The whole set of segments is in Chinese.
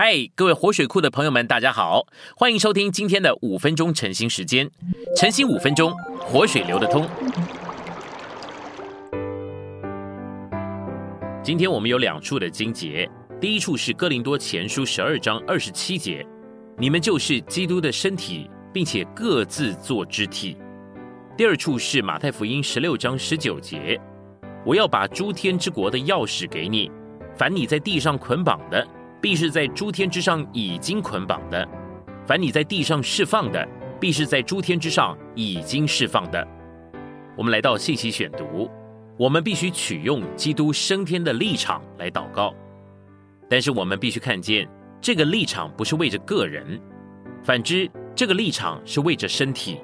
嗨，各位活水库的朋友们，大家好，欢迎收听今天的五分钟晨兴时间。晨兴五分钟，活水流得通。今天我们有两处的经节，第一处是哥林多前书十二章二十七节，你们就是基督的身体，并且各自做肢体。第二处是马太福音十六章十九节，我要把诸天之国的钥匙给你，凡你在地上捆绑的。必是在诸天之上已经捆绑的；凡你在地上释放的，必是在诸天之上已经释放的。我们来到信息选读，我们必须取用基督升天的立场来祷告，但是我们必须看见，这个立场不是为着个人，反之，这个立场是为着身体。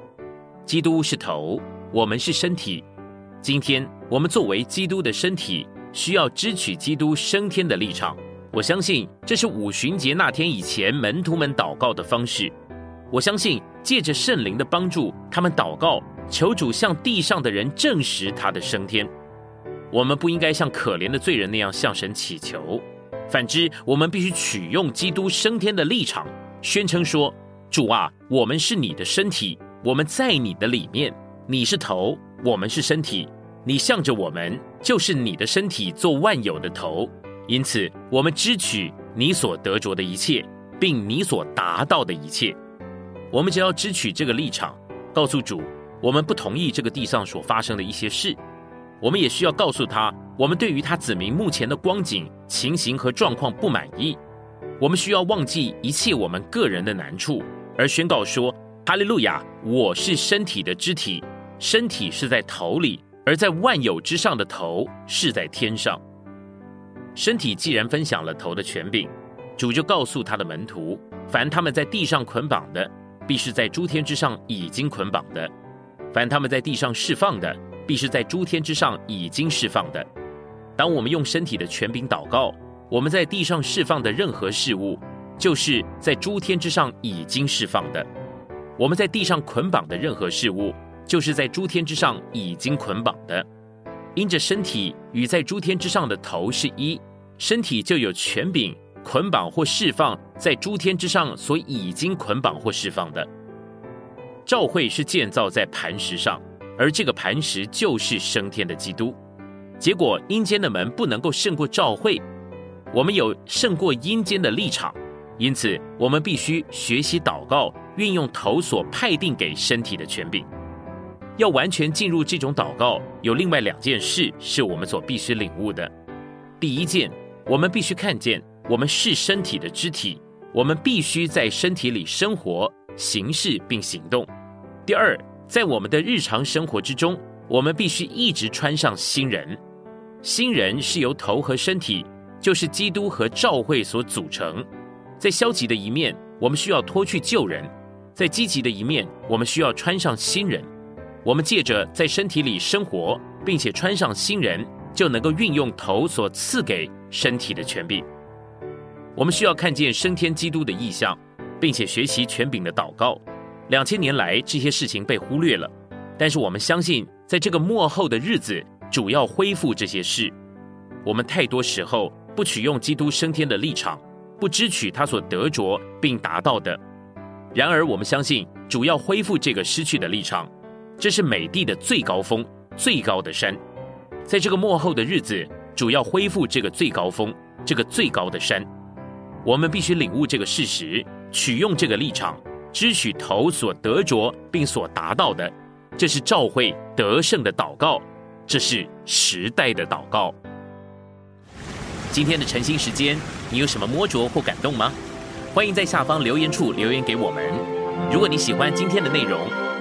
基督是头，我们是身体。今天我们作为基督的身体，需要支取基督升天的立场。我相信这是五旬节那天以前门徒们祷告的方式。我相信借着圣灵的帮助，他们祷告求主向地上的人证实他的升天。我们不应该像可怜的罪人那样向神祈求，反之，我们必须取用基督升天的立场，宣称说：“主啊，我们是你的身体，我们在你的里面，你是头，我们是身体，你向着我们，就是你的身体做万有的头。”因此，我们支取你所得着的一切，并你所达到的一切。我们只要支取这个立场，告诉主，我们不同意这个地上所发生的一些事。我们也需要告诉他，我们对于他子民目前的光景、情形和状况不满意。我们需要忘记一切我们个人的难处，而宣告说：“哈利路亚！我是身体的肢体，身体是在头里，而在万有之上的头是在天上。”身体既然分享了头的权柄，主就告诉他的门徒：凡他们在地上捆绑的，必是在诸天之上已经捆绑的；凡他们在地上释放的，必是在诸天之上已经释放的。当我们用身体的权柄祷告，我们在地上释放的任何事物，就是在诸天之上已经释放的；我们在地上捆绑的任何事物，就是在诸天之上已经捆绑的。因着身体与在诸天之上的头是一，身体就有权柄捆绑或释放在诸天之上所已经捆绑或释放的。教会是建造在磐石上，而这个磐石就是升天的基督。结果阴间的门不能够胜过教会，我们有胜过阴间的立场，因此我们必须学习祷告，运用头所派定给身体的权柄。要完全进入这种祷告，有另外两件事是我们所必须领悟的。第一件，我们必须看见我们是身体的肢体，我们必须在身体里生活、行事并行动。第二，在我们的日常生活之中，我们必须一直穿上新人。新人是由头和身体，就是基督和教会所组成。在消极的一面，我们需要脱去旧人；在积极的一面，我们需要穿上新人。我们借着在身体里生活，并且穿上新人，就能够运用头所赐给身体的权柄。我们需要看见升天基督的意象，并且学习权柄的祷告。两千年来，这些事情被忽略了，但是我们相信，在这个末后的日子，主要恢复这些事。我们太多时候不取用基督升天的立场，不支取他所得着并达到的。然而，我们相信主要恢复这个失去的立场。这是美地的最高峰、最高的山，在这个末后的日子，主要恢复这个最高峰、这个最高的山。我们必须领悟这个事实，取用这个立场，支取头所得着并所达到的。这是召会得胜的祷告，这是时代的祷告。今天的晨兴时间，你有什么摸着或感动吗？欢迎在下方留言处留言给我们。如果你喜欢今天的内容，